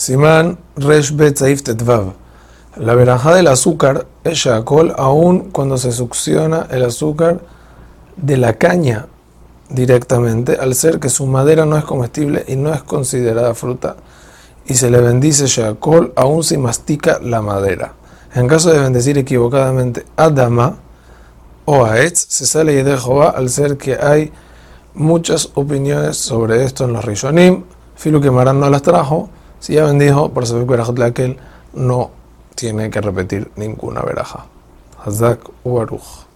Simán Resh Bet Saif Tetvav. La verajá del azúcar es Shakol aún cuando se succiona el azúcar de la caña directamente, al ser que su madera no es comestible y no es considerada fruta, y se le bendice Shakol aún si mastica la madera. En caso de bendecir equivocadamente Adama o a Etz, se sale de Jehová al ser que hay muchas opiniones sobre esto en los Rishonim. Filo que Marán no las trajo. Si ya bendijo, por saber que aquel no tiene que repetir ninguna veraja. Hazak Ubaruch.